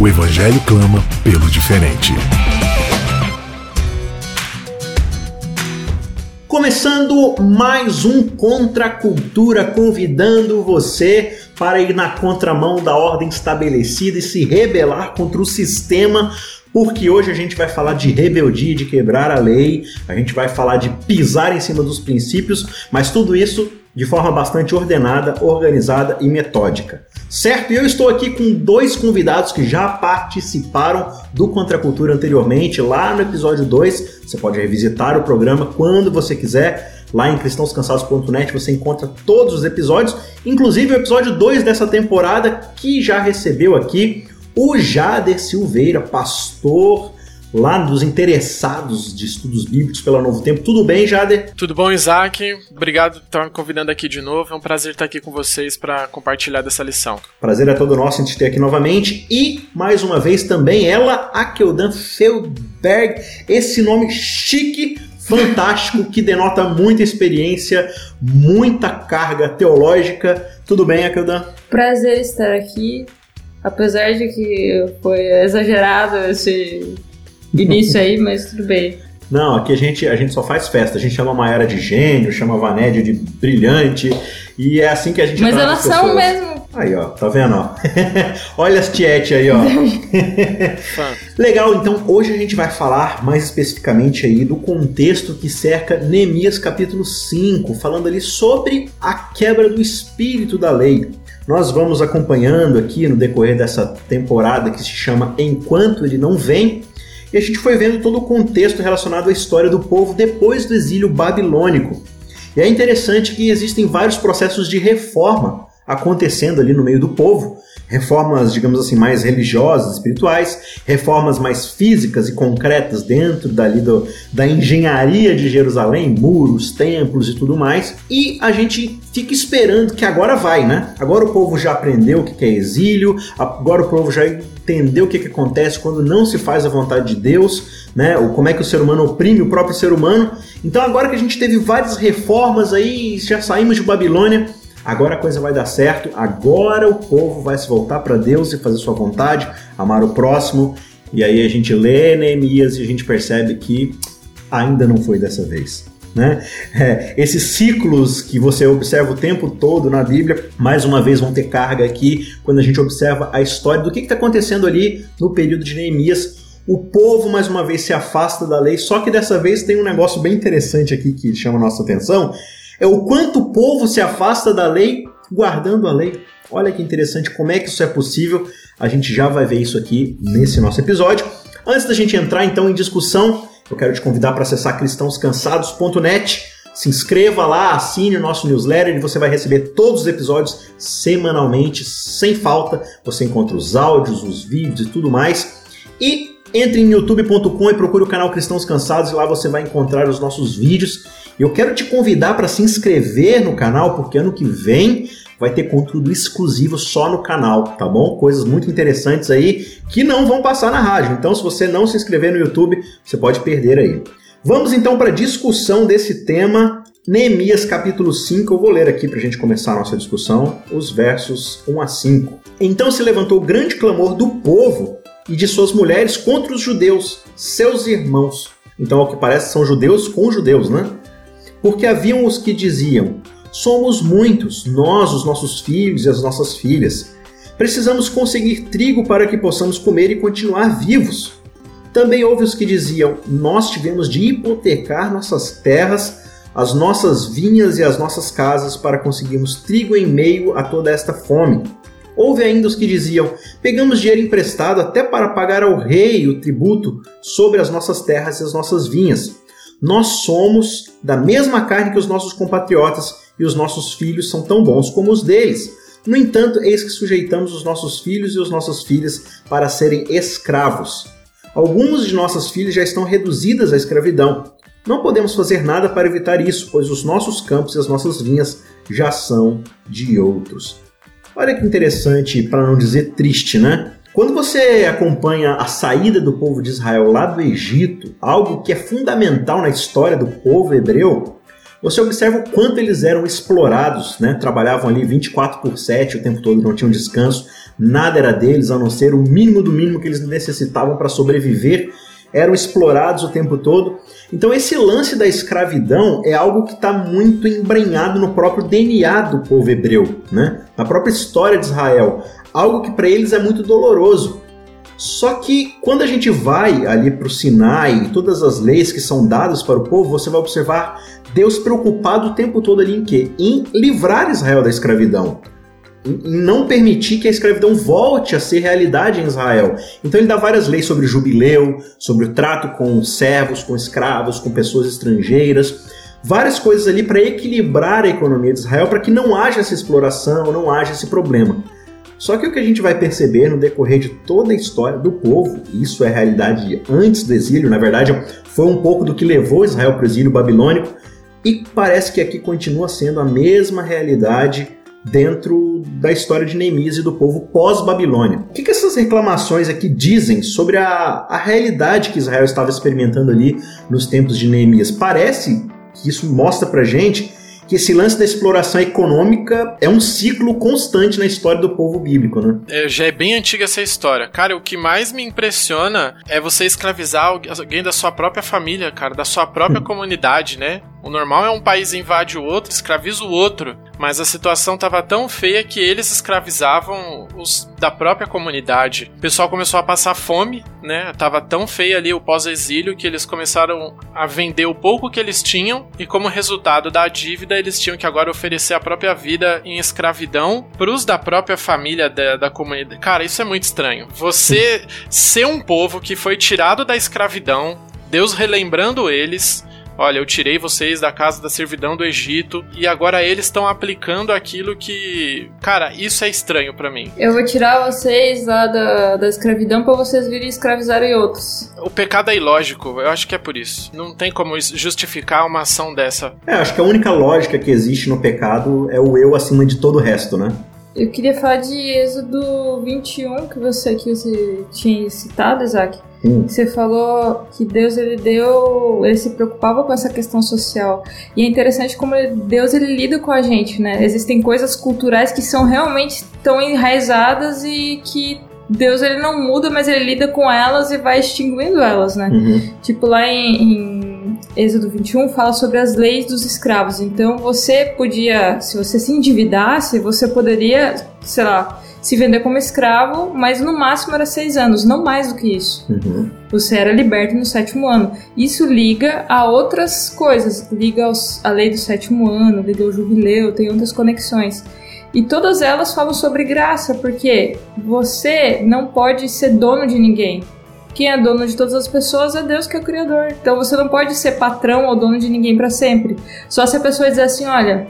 O Evangelho clama pelo diferente. Começando mais um Contra a Cultura, convidando você para ir na contramão da ordem estabelecida e se rebelar contra o sistema porque hoje a gente vai falar de rebeldia, de quebrar a lei, a gente vai falar de pisar em cima dos princípios, mas tudo isso de forma bastante ordenada, organizada e metódica. Certo? E eu estou aqui com dois convidados que já participaram do Contra Cultura anteriormente, lá no episódio 2. Você pode revisitar o programa quando você quiser. Lá em cristãoscansados.net você encontra todos os episódios, inclusive o episódio 2 dessa temporada, que já recebeu aqui o Jader Silveira, pastor lá dos interessados de estudos bíblicos pelo Novo Tempo. Tudo bem, Jader? Tudo bom, Isaac? Obrigado por estar me convidando aqui de novo. É um prazer estar aqui com vocês para compartilhar dessa lição. Prazer é todo nosso em te ter aqui novamente. E, mais uma vez, também ela, Akeldan Feldberg. Esse nome chique, fantástico, que denota muita experiência, muita carga teológica. Tudo bem, Akeldan? Prazer estar aqui. Apesar de que foi exagerado esse início aí, mas tudo bem. Não, aqui a gente, a gente só faz festa. A gente chama a Maera de gênio, chama a Vanédia de brilhante. E é assim que a gente Mas elas são mesmo. Aí, ó, tá vendo, ó? Olha as tiete aí, ó. Legal, então hoje a gente vai falar mais especificamente aí do contexto que cerca Neemias capítulo 5, falando ali sobre a quebra do espírito da lei. Nós vamos acompanhando aqui no decorrer dessa temporada que se chama Enquanto Ele Não Vem, e a gente foi vendo todo o contexto relacionado à história do povo depois do exílio babilônico. E é interessante que existem vários processos de reforma acontecendo ali no meio do povo, reformas, digamos assim, mais religiosas, espirituais, reformas mais físicas e concretas dentro dali do, da engenharia de Jerusalém, muros, templos e tudo mais. E a gente fica esperando que agora vai, né? Agora o povo já aprendeu o que é exílio, agora o povo já entendeu o que, que acontece quando não se faz a vontade de Deus, né? Ou como é que o ser humano oprime o próprio ser humano. Então agora que a gente teve várias reformas aí, já saímos de Babilônia, agora a coisa vai dar certo, agora o povo vai se voltar para Deus e fazer sua vontade, amar o próximo. E aí a gente lê Neemias e a gente percebe que ainda não foi dessa vez. Né? É, esses ciclos que você observa o tempo todo na Bíblia, mais uma vez vão ter carga aqui quando a gente observa a história do que está acontecendo ali no período de Neemias. O povo mais uma vez se afasta da lei, só que dessa vez tem um negócio bem interessante aqui que chama a nossa atenção, é o quanto o povo se afasta da lei guardando a lei. Olha que interessante como é que isso é possível. A gente já vai ver isso aqui nesse nosso episódio. Antes da gente entrar então em discussão, eu quero te convidar para acessar cristãoscansados.net. Se inscreva lá, assine o nosso newsletter e você vai receber todos os episódios semanalmente, sem falta. Você encontra os áudios, os vídeos e tudo mais. E entre em youtube.com e procure o canal Cristãos Cansados e lá você vai encontrar os nossos vídeos. Eu quero te convidar para se inscrever no canal, porque ano que vem vai ter conteúdo exclusivo só no canal, tá bom? Coisas muito interessantes aí que não vão passar na rádio. Então, se você não se inscrever no YouTube, você pode perder aí. Vamos então para a discussão desse tema, Neemias capítulo 5. Eu vou ler aqui para a gente começar a nossa discussão, os versos 1 a 5. Então se levantou grande clamor do povo e de suas mulheres contra os judeus, seus irmãos. Então, ao que parece, são judeus com judeus, né? Porque haviam os que diziam: Somos muitos, nós, os nossos filhos e as nossas filhas. Precisamos conseguir trigo para que possamos comer e continuar vivos. Também houve os que diziam: Nós tivemos de hipotecar nossas terras, as nossas vinhas e as nossas casas para conseguirmos trigo em meio a toda esta fome. Houve ainda os que diziam: Pegamos dinheiro emprestado até para pagar ao rei o tributo sobre as nossas terras e as nossas vinhas. Nós somos da mesma carne que os nossos compatriotas e os nossos filhos são tão bons como os deles. No entanto, eis que sujeitamos os nossos filhos e as nossas filhas para serem escravos. Alguns de nossas filhas já estão reduzidas à escravidão. Não podemos fazer nada para evitar isso, pois os nossos campos e as nossas vinhas já são de outros. Olha que interessante, para não dizer triste, né? Quando você acompanha a saída do povo de Israel lá do Egito, algo que é fundamental na história do povo hebreu, você observa o quanto eles eram explorados, né? Trabalhavam ali 24 por 7 o tempo todo, não tinham descanso, nada era deles a não ser o mínimo do mínimo que eles necessitavam para sobreviver, eram explorados o tempo todo. Então esse lance da escravidão é algo que está muito embrenhado no próprio DNA do povo hebreu, né? na própria história de Israel, algo que para eles é muito doloroso. Só que quando a gente vai ali para o Sinai todas as leis que são dadas para o povo, você vai observar Deus preocupado o tempo todo ali em quê? Em livrar Israel da escravidão. Em não permitir que a escravidão volte a ser realidade em Israel. Então ele dá várias leis sobre jubileu, sobre o trato com servos, com escravos, com pessoas estrangeiras várias coisas ali para equilibrar a economia de Israel para que não haja essa exploração, não haja esse problema. Só que o que a gente vai perceber no decorrer de toda a história do povo, isso é realidade antes do exílio, na verdade foi um pouco do que levou Israel para o exílio babilônico, e parece que aqui continua sendo a mesma realidade dentro da história de Neemias e do povo pós-Babilônia. O que, que, essas reclamações aqui dizem sobre a, a realidade que Israel estava experimentando ali nos tempos de Neemias? Parece que isso mostra pra gente que esse lance da exploração econômica é um ciclo constante na história do povo bíblico, né? É, já é bem antiga essa história. Cara, o que mais me impressiona é você escravizar alguém da sua própria família, cara, da sua própria comunidade, né? O normal é um país invade o outro, escraviza o outro, mas a situação estava tão feia que eles escravizavam os da própria comunidade. O pessoal começou a passar fome, né? Tava tão feio ali o pós-exílio que eles começaram a vender o pouco que eles tinham e como resultado da dívida eles tinham que agora oferecer a própria vida em escravidão pros da própria família da, da comunidade. Cara, isso é muito estranho. Você ser um povo que foi tirado da escravidão, Deus relembrando eles, olha, eu tirei vocês da casa da servidão do Egito e agora eles estão aplicando aquilo que, cara, isso é estranho para mim. Eu vou tirar vocês lá da, da escravidão para vocês virem escravizarem outros. O pecado é ilógico, eu acho que é por isso. Não tem como justificar uma ação dessa. É, acho que a única lógica que existe no pecado é o eu acima de todo o resto, né? Eu queria falar de Êxodo 21, que você, que você tinha citado, Isaac. Hum. Você falou que Deus ele deu, ele se preocupava com essa questão social. E é interessante como Deus ele lida com a gente, né? Existem coisas culturais que são realmente tão enraizadas e que Deus ele não muda, mas ele lida com elas e vai extinguindo elas, né? Uhum. Tipo lá em, em Êxodo 21 fala sobre as leis dos escravos. Então você podia, se você se endividasse, você poderia, sei lá, se vender como escravo, mas no máximo era seis anos, não mais do que isso. Uhum. Você era liberto no sétimo ano. Isso liga a outras coisas, liga aos, a lei do sétimo ano, liga ao jubileu, tem outras conexões. E todas elas falam sobre graça, porque você não pode ser dono de ninguém. Quem é dono de todas as pessoas é Deus que é o Criador. Então você não pode ser patrão ou dono de ninguém para sempre. Só se a pessoa dizer assim: olha,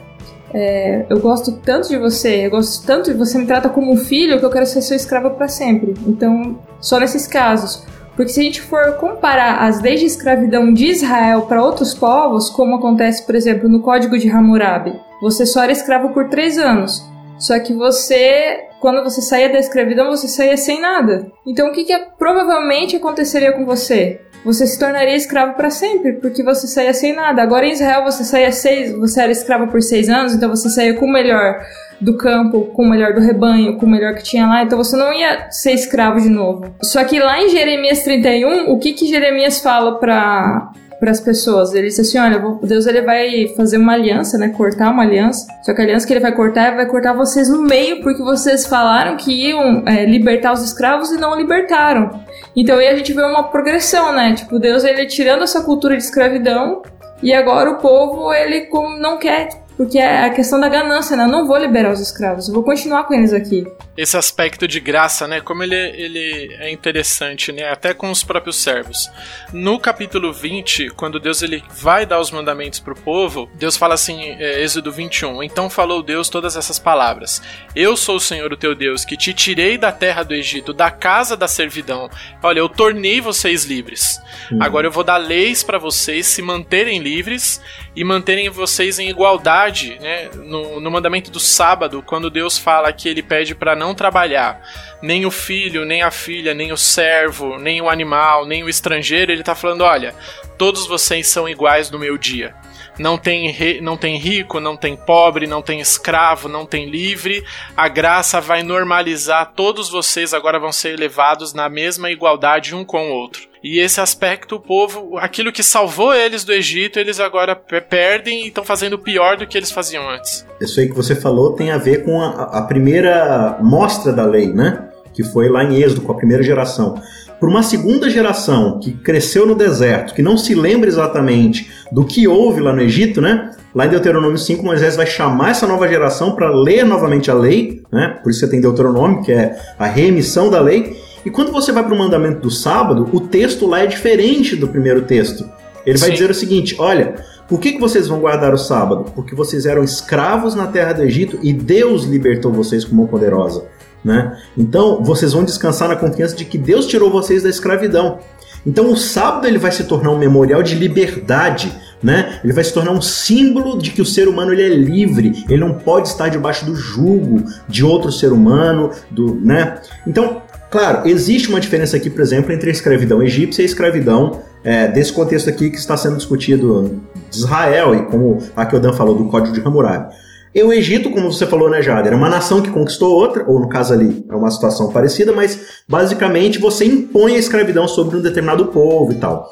é, eu gosto tanto de você, eu gosto tanto de você me trata como um filho que eu quero ser seu escravo para sempre. Então, só nesses casos. Porque se a gente for comparar as leis de escravidão de Israel para outros povos, como acontece, por exemplo, no Código de Hammurabi, você só era escravo por três anos. Só que você, quando você saía da escravidão, você saía sem nada. Então, o que, que provavelmente aconteceria com você? você se tornaria escravo para sempre, porque você saía sem nada. Agora em Israel você saía seis, você era escravo por seis anos, então você saía com o melhor do campo, com o melhor do rebanho, com o melhor que tinha lá, então você não ia ser escravo de novo. Só que lá em Jeremias 31, o que que Jeremias fala para para as pessoas. Ele disse assim: olha, Deus ele vai fazer uma aliança, né? Cortar uma aliança. Só que a aliança que ele vai cortar, vai cortar vocês no meio, porque vocês falaram que iam é, libertar os escravos e não libertaram. Então aí a gente vê uma progressão, né? Tipo, Deus ele tirando essa cultura de escravidão e agora o povo ele não quer porque é a questão da ganância, né? Eu não vou liberar os escravos, eu vou continuar com eles aqui. Esse aspecto de graça, né? Como ele, ele é interessante, né? Até com os próprios servos. No capítulo 20, quando Deus ele vai dar os mandamentos para o povo, Deus fala assim, é, Êxodo 21, Então falou Deus todas essas palavras. Eu sou o Senhor, o teu Deus, que te tirei da terra do Egito, da casa da servidão. Olha, eu tornei vocês livres. Uhum. Agora eu vou dar leis para vocês se manterem livres e manterem vocês em igualdade, né? No, no mandamento do sábado, quando Deus fala que ele pede para não trabalhar, nem o filho, nem a filha, nem o servo, nem o animal, nem o estrangeiro, ele tá falando: olha, todos vocês são iguais no meu dia. Não tem, re, não tem rico, não tem pobre, não tem escravo, não tem livre. A graça vai normalizar, todos vocês agora vão ser elevados na mesma igualdade um com o outro. E esse aspecto, o povo, aquilo que salvou eles do Egito, eles agora perdem e estão fazendo pior do que eles faziam antes. Isso aí que você falou tem a ver com a, a primeira mostra da lei, né? Que foi lá em Êxodo, com a primeira geração por uma segunda geração que cresceu no deserto, que não se lembra exatamente do que houve lá no Egito, né? Lá em Deuteronômio 5, Moisés vai chamar essa nova geração para ler novamente a lei, né? Por isso você tem Deuteronômio, que é a reemissão da lei. E quando você vai para o mandamento do sábado, o texto lá é diferente do primeiro texto. Ele vai Sim. dizer o seguinte: olha, por que, que vocês vão guardar o sábado? Porque vocês eram escravos na terra do Egito e Deus libertou vocês com mão poderosa. Né? Então, vocês vão descansar na confiança de que Deus tirou vocês da escravidão. Então, o sábado ele vai se tornar um memorial de liberdade, né? Ele vai se tornar um símbolo de que o ser humano ele é livre, ele não pode estar debaixo do jugo de outro ser humano, do, né? Então, claro, existe uma diferença aqui, por exemplo, entre a escravidão egípcia e a escravidão é, desse contexto aqui que está sendo discutido de Israel e como a Keldan falou do Código de Hammurabi. E o Egito, como você falou, né, Jade, era uma nação que conquistou outra, ou no caso ali é uma situação parecida, mas basicamente você impõe a escravidão sobre um determinado povo e tal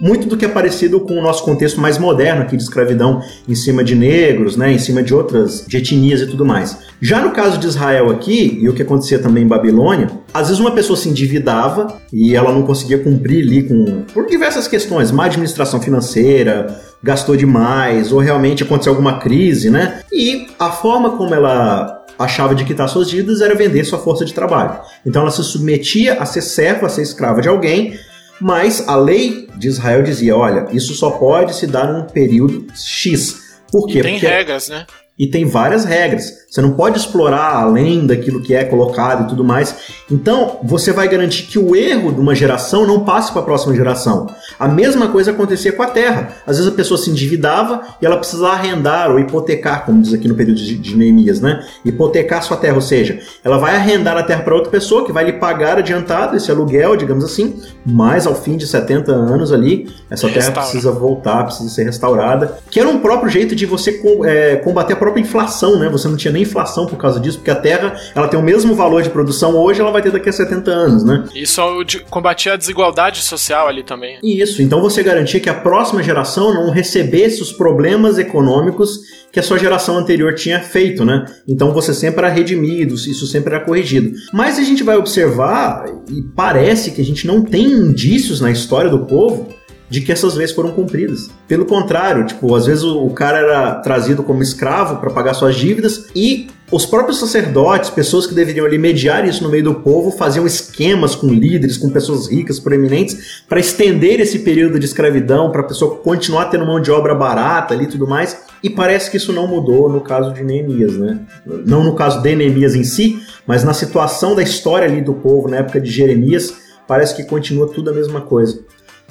muito do que é parecido com o nosso contexto mais moderno aqui de escravidão em cima de negros, né, em cima de outras de etnias e tudo mais. Já no caso de Israel aqui, e o que acontecia também em Babilônia, às vezes uma pessoa se endividava e ela não conseguia cumprir ali com por diversas questões, má administração financeira, gastou demais, ou realmente aconteceu alguma crise, né? E a forma como ela achava de quitar suas dívidas era vender sua força de trabalho. Então ela se submetia a ser serva, a ser escrava de alguém mas a lei de Israel dizia: olha, isso só pode se dar num período X. Por quê? E tem Porque regras, né? E tem várias regras. Você não pode explorar além daquilo que é colocado e tudo mais. Então, você vai garantir que o erro de uma geração não passe para a próxima geração. A mesma coisa acontecia com a terra. Às vezes a pessoa se endividava e ela precisava arrendar ou hipotecar, como diz aqui no período de, de Neemias, né? Hipotecar sua terra, ou seja, ela vai arrendar a terra para outra pessoa que vai lhe pagar adiantado esse aluguel, digamos assim, mas ao fim de 70 anos ali, essa terra Restaura. precisa voltar, precisa ser restaurada. Que era um próprio jeito de você é, combater a própria inflação, né? Você não tinha nem inflação por causa disso, porque a terra ela tem o mesmo valor de produção hoje, ela vai ter daqui a 70 anos, né? Isso combatia a desigualdade social ali também. Isso, então você garantia que a próxima geração não recebesse os problemas econômicos que a sua geração anterior tinha feito, né? Então você sempre era redimido, isso sempre era corrigido. Mas a gente vai observar, e parece que a gente não tem indícios na história do povo de que essas leis foram cumpridas. Pelo contrário, tipo, às vezes o, cara era trazido como escravo para pagar suas dívidas e os próprios sacerdotes, pessoas que deveriam ali mediar isso no meio do povo, faziam esquemas com líderes, com pessoas ricas, proeminentes, para estender esse período de escravidão, para a pessoa continuar tendo mão de obra barata ali e tudo mais. E parece que isso não mudou no caso de Neemias, né? Não no caso de Neemias em si, mas na situação da história ali do povo, na época de Jeremias, parece que continua tudo a mesma coisa.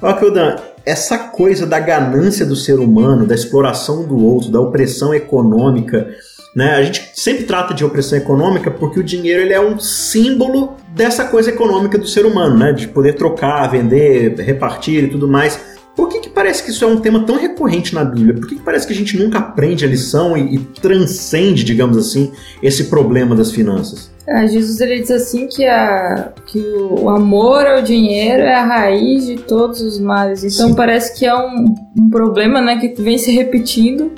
Ó, Kildan, essa coisa da ganância do ser humano, da exploração do outro, da opressão econômica, né? A gente sempre trata de opressão econômica porque o dinheiro ele é um símbolo dessa coisa econômica do ser humano, né? De poder trocar, vender, repartir e tudo mais. Por que, que parece que isso é um tema tão recorrente na Bíblia? Por que, que parece que a gente nunca aprende a lição e, e transcende, digamos assim, esse problema das finanças? É, Jesus ele diz assim que, a, que o amor ao dinheiro é a raiz de todos os males. Então Sim. parece que é um, um problema né, que vem se repetindo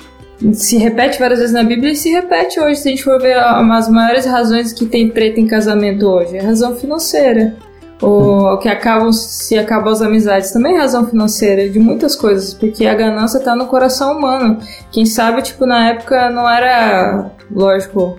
se repete várias vezes na Bíblia e se repete hoje. Se a gente for ver as maiores razões que tem treta em casamento hoje, é a razão financeira. ou que acabam se acabam as amizades, também é razão financeira de muitas coisas, porque a ganância tá no coração humano. Quem sabe, tipo, na época não era, lógico,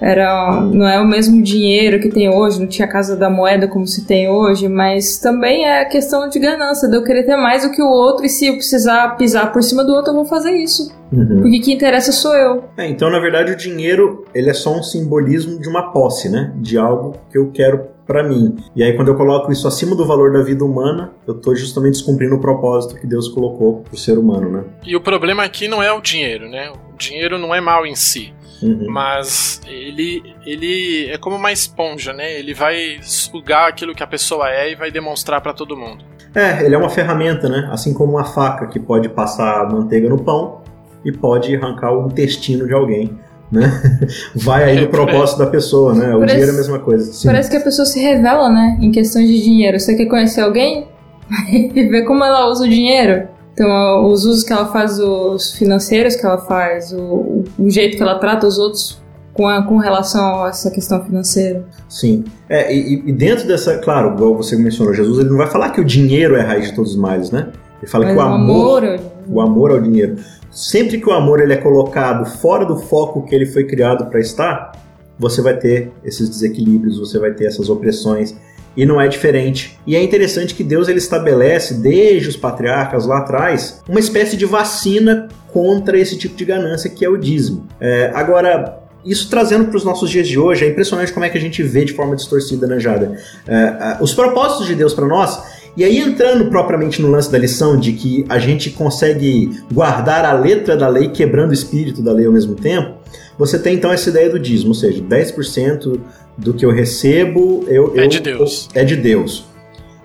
era não é o mesmo dinheiro que tem hoje, não tinha casa da moeda como se tem hoje, mas também é questão de ganância, de eu querer ter mais do que o outro e se eu precisar pisar por cima do outro, eu vou fazer isso. Uhum. Porque quem interessa sou eu. É, então, na verdade, o dinheiro ele é só um simbolismo de uma posse, né? De algo que eu quero para mim. E aí, quando eu coloco isso acima do valor da vida humana, eu tô justamente descumprindo o propósito que Deus colocou pro ser humano, né? E o problema aqui não é o dinheiro, né? O dinheiro não é mal em si. Uhum. Mas ele, ele é como uma esponja, né? Ele vai sugar aquilo que a pessoa é e vai demonstrar para todo mundo. É, ele é uma ferramenta, né? Assim como uma faca que pode passar manteiga no pão e pode arrancar o intestino de alguém. Né? Vai aí é, no propósito da pessoa, né? O parece, dinheiro é a mesma coisa. Sim. Parece que a pessoa se revela, né? Em questões de dinheiro. Você quer conhecer alguém? e ver como ela usa o dinheiro. Então, os usos que ela faz, os financeiros que ela faz, o, o jeito que ela trata os outros com, a, com relação a essa questão financeira. Sim. É, e, e, dentro dessa, claro, igual você mencionou, Jesus ele não vai falar que o dinheiro é a raiz de todos os males, né? Ele fala Mas que o, amor, amor o amor ao dinheiro. Sempre que o amor ele é colocado fora do foco que ele foi criado para estar, você vai ter esses desequilíbrios, você vai ter essas opressões e não é diferente. E é interessante que Deus ele estabelece, desde os patriarcas lá atrás, uma espécie de vacina contra esse tipo de ganância que é o dízimo. É, agora, isso trazendo para os nossos dias de hoje, é impressionante como é que a gente vê de forma distorcida, né, Jada? É, é, os propósitos de Deus para nós. E aí, entrando propriamente no lance da lição de que a gente consegue guardar a letra da lei, quebrando o espírito da lei ao mesmo tempo, você tem então essa ideia do dízimo, ou seja, 10% do que eu recebo, eu, é de Deus. é de Deus.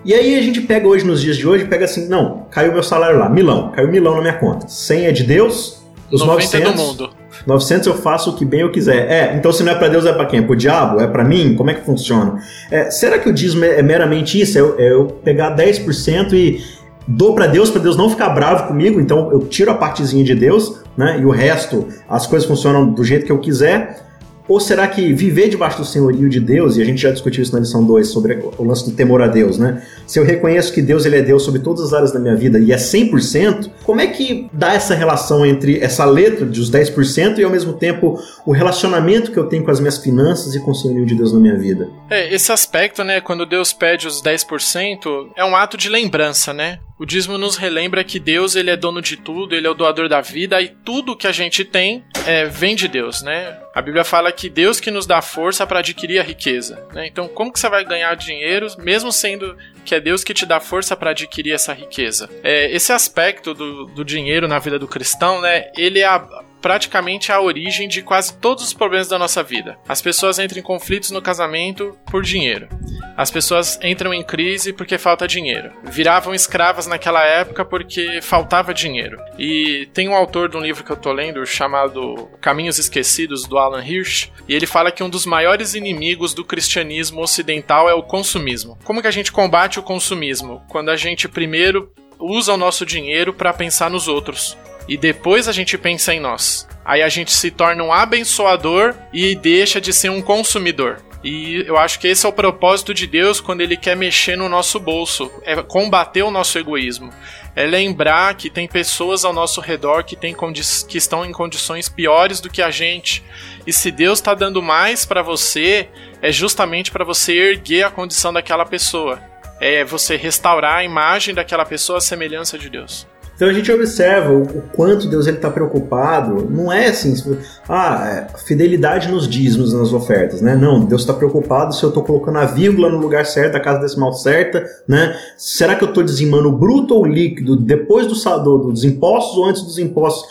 E aí a gente pega hoje, nos dias de hoje, pega assim, não, caiu meu salário lá, milão, caiu milão na minha conta. 100 é de Deus, os 90 900, é do mundo. 900 eu faço o que bem eu quiser. É, então se não é para Deus, é para quem? É pro diabo? É para mim? Como é que funciona? É, será que o dízimo é, é meramente isso? É eu, é eu pegar 10% e dou para Deus, para Deus não ficar bravo comigo, então eu tiro a partezinha de Deus, né? E o resto, as coisas funcionam do jeito que eu quiser. Ou será que viver debaixo do senhorio de Deus, e a gente já discutiu isso na lição 2 sobre o lance do temor a Deus, né? Se eu reconheço que Deus ele é Deus sobre todas as áreas da minha vida e é 100%, como é que dá essa relação entre essa letra dos 10% e ao mesmo tempo o relacionamento que eu tenho com as minhas finanças e com o senhorio de Deus na minha vida? É, esse aspecto, né, quando Deus pede os 10%, é um ato de lembrança, né? O dízimo nos relembra que Deus ele é dono de tudo, ele é o doador da vida e tudo que a gente tem é, vem de Deus, né? A Bíblia fala que Deus que nos dá força para adquirir a riqueza, né? Então, como que você vai ganhar dinheiro, mesmo sendo que é Deus que te dá força para adquirir essa riqueza? É, esse aspecto do, do dinheiro na vida do cristão, né? Ele é a, praticamente a origem de quase todos os problemas da nossa vida. As pessoas entram em conflitos no casamento por dinheiro. As pessoas entram em crise porque falta dinheiro. Viravam escravas naquela época porque faltava dinheiro. E tem um autor de um livro que eu tô lendo chamado Caminhos Esquecidos do Alan Hirsch, e ele fala que um dos maiores inimigos do cristianismo ocidental é o consumismo. Como que a gente combate o consumismo? Quando a gente primeiro usa o nosso dinheiro para pensar nos outros e depois a gente pensa em nós. Aí a gente se torna um abençoador e deixa de ser um consumidor. E eu acho que esse é o propósito de Deus quando ele quer mexer no nosso bolso, é combater o nosso egoísmo. É lembrar que tem pessoas ao nosso redor que, tem que estão em condições piores do que a gente. E se Deus está dando mais para você, é justamente para você erguer a condição daquela pessoa. É você restaurar a imagem daquela pessoa à semelhança de Deus. Então a gente observa o, o quanto Deus está preocupado. Não é assim, ah, é, fidelidade nos dízimos, nas ofertas, né? Não, Deus está preocupado se eu estou colocando a vírgula no lugar certo, a casa decimal certa, né? Será que eu estou dizimando bruto ou líquido depois do, do, dos impostos ou antes dos impostos?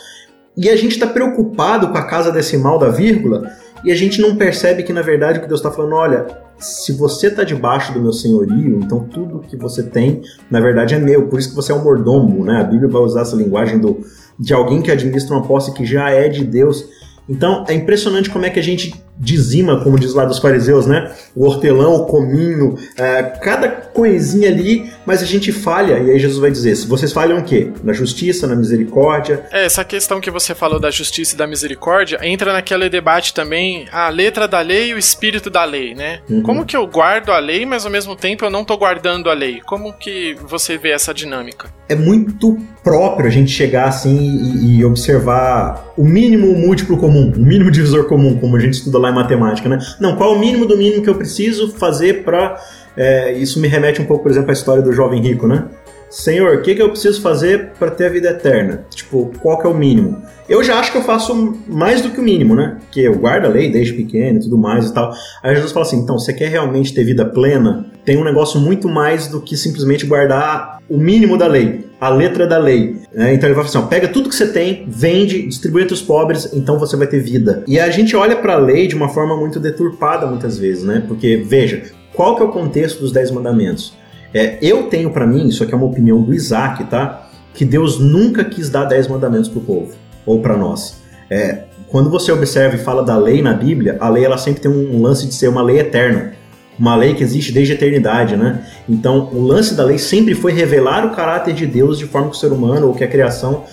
E a gente está preocupado com a casa decimal da vírgula e a gente não percebe que na verdade o que Deus está falando, olha, se você está debaixo do meu senhorio, então tudo que você tem, na verdade, é meu. Por isso que você é um mordomo, né? A Bíblia vai usar essa linguagem do, de alguém que administra uma posse que já é de Deus. Então é impressionante como é que a gente dizima, como diz lá dos fariseus, né? O hortelão, o cominho, é, cada coisinha ali, mas a gente falha, e aí Jesus vai dizer: se vocês falham o quê? Na justiça, na misericórdia. É, essa questão que você falou da justiça e da misericórdia entra naquele debate também, a letra da lei e o espírito da lei, né? Uhum. Como que eu guardo a lei, mas ao mesmo tempo eu não tô guardando a lei? Como que você vê essa dinâmica? É muito próprio a gente chegar assim e, e observar o mínimo múltiplo comum, o mínimo divisor comum, como a gente estuda lá em matemática, né? Não, qual é o mínimo do mínimo que eu preciso fazer para. É, isso me remete um pouco, por exemplo, à história do jovem rico, né? Senhor, o que, que eu preciso fazer para ter a vida eterna? Tipo, qual que é o mínimo? Eu já acho que eu faço mais do que o mínimo, né? Que eu guardo a lei desde pequeno e tudo mais e tal. Aí Jesus fala assim: então, você quer realmente ter vida plena? Tem um negócio muito mais do que simplesmente guardar o mínimo da lei, a letra da lei. Né? Então ele vai falar assim: ó, pega tudo que você tem, vende, distribui entre os pobres, então você vai ter vida. E a gente olha para a lei de uma forma muito deturpada muitas vezes, né? Porque, veja, qual que é o contexto dos Dez Mandamentos? É, eu tenho para mim, isso aqui é uma opinião do Isaac, tá? Que Deus nunca quis dar dez mandamentos pro povo, ou para nós. É, quando você observa e fala da lei na Bíblia, a lei ela sempre tem um lance de ser uma lei eterna uma lei que existe desde a eternidade, né? Então, o lance da lei sempre foi revelar o caráter de Deus de forma que o ser humano ou que a criação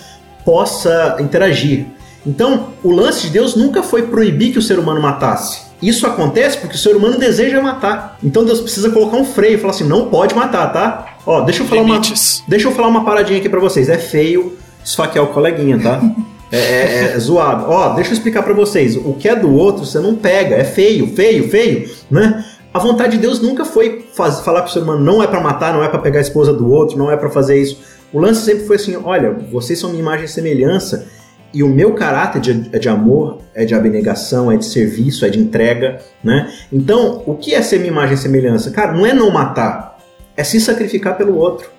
possa interagir. Então, o lance de Deus nunca foi proibir que o ser humano matasse. Isso acontece porque o ser humano deseja matar. Então Deus precisa colocar um freio e falar assim: não pode matar, tá? Ó, deixa eu falar Limites. uma. Deixa eu falar uma paradinha aqui para vocês. É feio esfaquear o coleguinha, tá? É, é, é, zoado. Ó, deixa eu explicar para vocês. O que é do outro você não pega. É feio, feio, feio, né? A vontade de Deus nunca foi faz, falar para o ser humano não é para matar, não é para pegar a esposa do outro, não é para fazer isso. O lance sempre foi assim: olha, vocês são minha imagem e semelhança e o meu caráter de, é de amor, é de abnegação, é de serviço, é de entrega, né? Então, o que é ser minha imagem e semelhança? Cara, não é não matar, é se sacrificar pelo outro.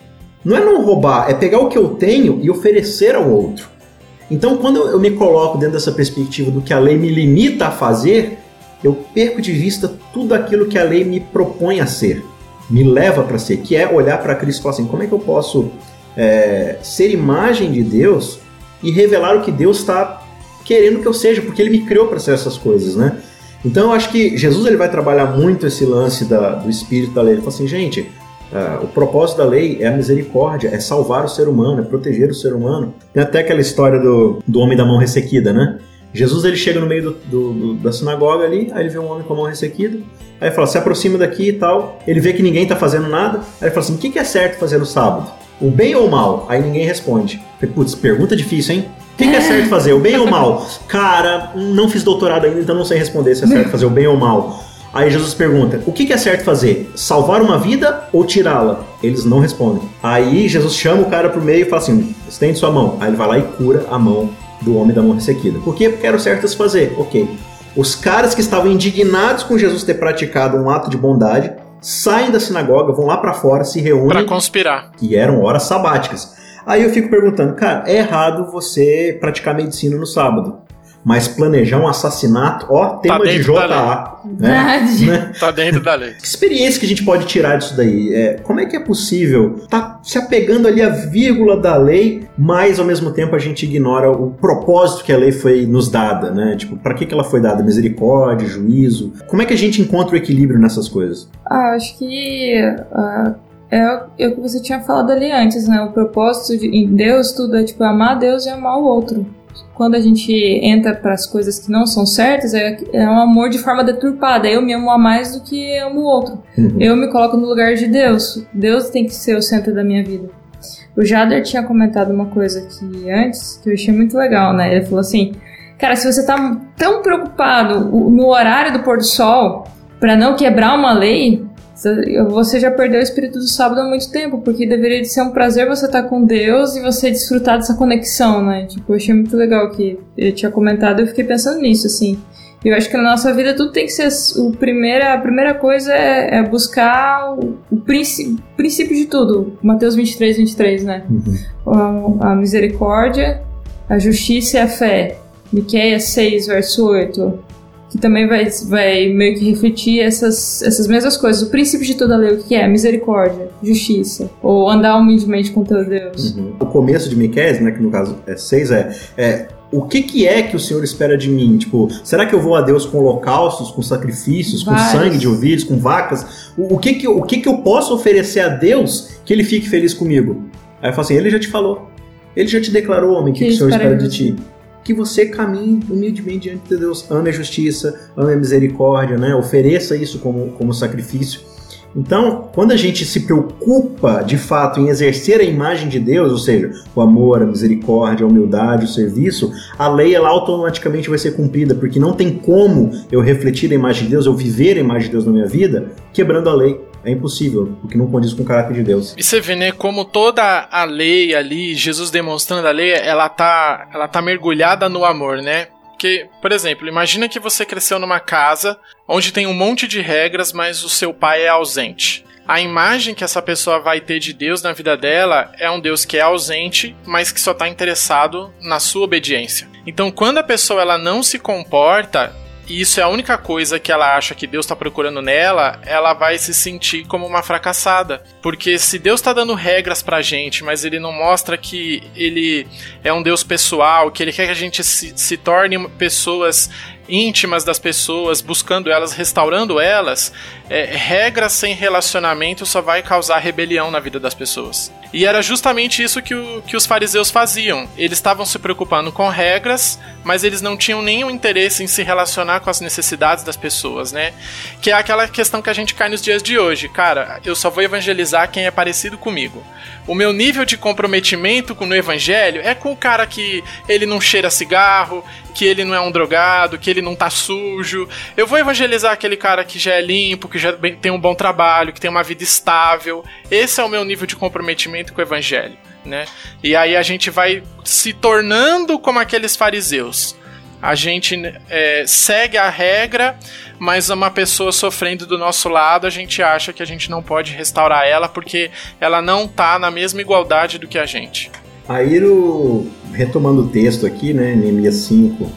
Não é não roubar, é pegar o que eu tenho e oferecer ao outro. Então, quando eu me coloco dentro dessa perspectiva do que a lei me limita a fazer, eu perco de vista tudo aquilo que a lei me propõe a ser, me leva para ser, que é olhar para Cristo e falar assim: como é que eu posso é, ser imagem de Deus e revelar o que Deus está querendo que eu seja, porque Ele me criou para ser essas coisas, né? Então eu acho que Jesus ele vai trabalhar muito esse lance da, do espírito da lei. Ele fala assim, gente, uh, o propósito da lei é a misericórdia, é salvar o ser humano, é proteger o ser humano. Tem até aquela história do, do homem da mão ressequida, né? Jesus ele chega no meio do, do, do, da sinagoga ali, aí ele vê um homem com a mão ressequida, aí ele fala, se aproxima daqui e tal, ele vê que ninguém está fazendo nada, aí ele fala assim, o que, que é certo fazer no sábado? O bem ou o mal? Aí ninguém responde. Putz, pergunta difícil, hein? O que, que, é certo fazer, o bem ou o mal? Cara, não fiz doutorado ainda, então não sei responder se é certo fazer o bem ou o mal. Aí Jesus pergunta: o que, que é certo fazer? Salvar uma vida ou tirá-la? Eles não respondem. Aí Jesus chama o cara pro meio e fala assim: estende sua mão. Aí ele vai lá e cura a mão do homem da mão ressequida. Por quê? Porque era o certo a se fazer. Ok. Os caras que estavam indignados com Jesus ter praticado um ato de bondade saem da sinagoga, vão lá para fora, se reúnem. Para conspirar. E eram horas sabáticas. Aí eu fico perguntando, cara, é errado você praticar medicina no sábado mas planejar um assassinato, ó, tema tá de JA. Né? né? Tá dentro da lei. Que experiência que a gente pode tirar disso daí? É, como é que é possível tá se apegando ali à vírgula da lei, mas ao mesmo tempo a gente ignora o propósito que a lei foi nos dada, né? Tipo, para que, que ela foi dada? Misericórdia, juízo? Como é que a gente encontra o equilíbrio nessas coisas? Ah, acho que. Uh, é, é o que você tinha falado ali antes, né? O propósito de, em Deus tudo é tipo amar Deus e amar o outro quando a gente entra para as coisas que não são certas, é, é, um amor de forma deturpada. Eu me amo a mais do que amo o outro. Uhum. Eu me coloco no lugar de Deus. Deus tem que ser o centro da minha vida. O Jader tinha comentado uma coisa aqui antes que eu achei muito legal, né? Ele falou assim: Cara, se você tá tão preocupado no horário do pôr do sol para não quebrar uma lei, você já perdeu o espírito do sábado há muito tempo, porque deveria ser um prazer você estar com Deus e você desfrutar dessa conexão, né? Tipo, eu achei muito legal que ele tinha comentado eu fiquei pensando nisso, assim. Eu acho que na nossa vida tudo tem que ser. O primeira, a primeira coisa é, é buscar o, o princípio de tudo. Mateus 23, 23, né? Uhum. A, a, misericórdia, a justiça e a fé. Miqueias 6, verso 8 que também vai, vai meio que refletir essas, essas mesmas coisas. O princípio de toda lei, o que é? Misericórdia, justiça, ou andar humildemente com teu Deus. Uhum. O começo de Miquel, né, que no caso é 6, é, é o que, que é que o Senhor espera de mim? Tipo, será que eu vou a Deus com holocaustos, com sacrifícios, com sangue de ovelhas, com vacas? O, o, que, que, o que, que eu posso oferecer a Deus que ele fique feliz comigo? Aí eu falo assim, ele já te falou. Ele já te declarou, homem, o que, que, que o Senhor espera de ti que você caminhe humildemente diante de Deus, ame a justiça, ame a misericórdia, né? ofereça isso como, como sacrifício. Então, quando a gente se preocupa de fato em exercer a imagem de Deus, ou seja, o amor, a misericórdia, a humildade, o serviço, a lei ela automaticamente vai ser cumprida, porque não tem como eu refletir a imagem de Deus, eu viver a imagem de Deus na minha vida, quebrando a lei. É impossível, porque não condiz com o caráter de Deus. E você vê, né, como toda a lei ali, Jesus demonstrando a lei, ela tá, ela tá mergulhada no amor, né? Porque, por exemplo, imagina que você cresceu numa casa onde tem um monte de regras, mas o seu pai é ausente. A imagem que essa pessoa vai ter de Deus na vida dela é um Deus que é ausente, mas que só está interessado na sua obediência. Então, quando a pessoa ela não se comporta e isso é a única coisa que ela acha que Deus está procurando nela, ela vai se sentir como uma fracassada. Porque se Deus está dando regras pra gente, mas ele não mostra que ele é um Deus pessoal, que ele quer que a gente se, se torne pessoas íntimas das pessoas, buscando elas, restaurando elas, é, regras sem relacionamento só vai causar rebelião na vida das pessoas. E era justamente isso que, o, que os fariseus faziam. Eles estavam se preocupando com regras, mas eles não tinham nenhum interesse em se relacionar com as necessidades das pessoas, né? Que é aquela questão que a gente cai nos dias de hoje. Cara, eu só vou evangelizar quem é parecido comigo. O meu nível de comprometimento com o evangelho é com o cara que ele não cheira cigarro, que ele não é um drogado, que ele não tá sujo. Eu vou evangelizar aquele cara que já é limpo, que já tem um bom trabalho, que tem uma vida estável. Esse é o meu nível de comprometimento com o evangelho, né? E aí a gente vai se tornando como aqueles fariseus. A gente é, segue a regra, mas uma pessoa sofrendo do nosso lado, a gente acha que a gente não pode restaurar ela porque ela não tá na mesma igualdade do que a gente. Aí, retomando o texto aqui, né, Neemias 5,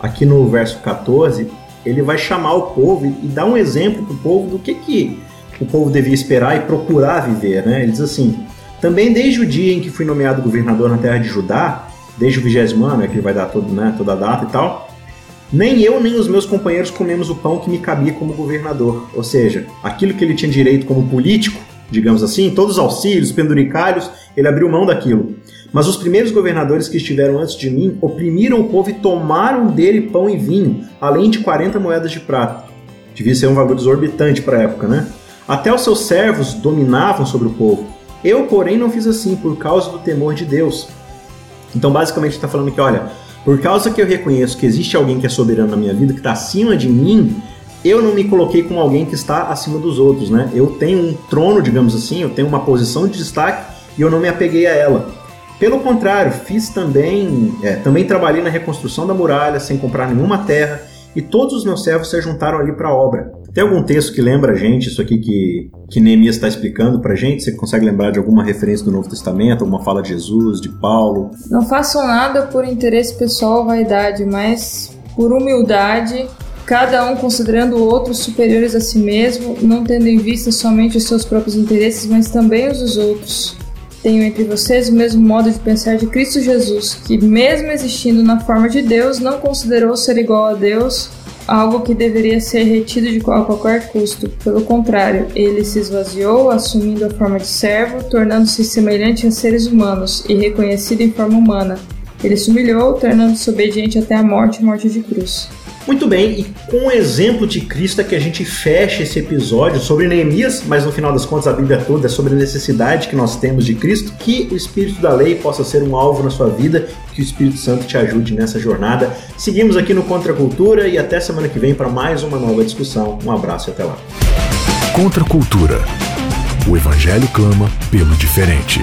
aqui no verso 14, ele vai chamar o povo e dar um exemplo para o povo do que, que o povo devia esperar e procurar viver. Né? Ele diz assim: Também desde o dia em que fui nomeado governador na terra de Judá, desde o vigésimo ano, é que ele vai dar todo, né, toda a data e tal, nem eu nem os meus companheiros comemos o pão que me cabia como governador. Ou seja, aquilo que ele tinha direito como político, digamos assim, todos os auxílios, penduricários, ele abriu mão daquilo. Mas os primeiros governadores que estiveram antes de mim oprimiram o povo e tomaram dele pão e vinho, além de 40 moedas de prata. Devia ser um valor exorbitante para a época, né? Até os seus servos dominavam sobre o povo. Eu, porém, não fiz assim por causa do temor de Deus. Então, basicamente, está falando que, olha, por causa que eu reconheço que existe alguém que é soberano na minha vida, que está acima de mim, eu não me coloquei como alguém que está acima dos outros, né? Eu tenho um trono, digamos assim, eu tenho uma posição de destaque e eu não me apeguei a ela. Pelo contrário, fiz também, é, também trabalhei na reconstrução da muralha sem comprar nenhuma terra e todos os meus servos se juntaram ali para a obra. Tem algum texto que lembra a gente isso aqui que, que Neemias está explicando para a gente? Você consegue lembrar de alguma referência do Novo Testamento, alguma fala de Jesus, de Paulo? Não faço nada por interesse pessoal ou vaidade, mas por humildade, cada um considerando outros superiores a si mesmo, não tendo em vista somente os seus próprios interesses, mas também os dos outros. Tenho entre vocês o mesmo modo de pensar de Cristo Jesus, que, mesmo existindo na forma de Deus, não considerou ser igual a Deus algo que deveria ser retido de a qualquer custo. Pelo contrário, ele se esvaziou, assumindo a forma de servo, tornando-se semelhante a seres humanos e reconhecido em forma humana. Ele se humilhou, tornando-se obediente até a morte morte de cruz. Muito bem, e com o exemplo de Cristo é que a gente fecha esse episódio sobre Neemias, mas no final das contas a Bíblia toda é sobre a necessidade que nós temos de Cristo, que o Espírito da Lei possa ser um alvo na sua vida, que o Espírito Santo te ajude nessa jornada. Seguimos aqui no Contra a Cultura e até semana que vem para mais uma nova discussão. Um abraço e até lá. Contra a Cultura. O Evangelho clama pelo diferente.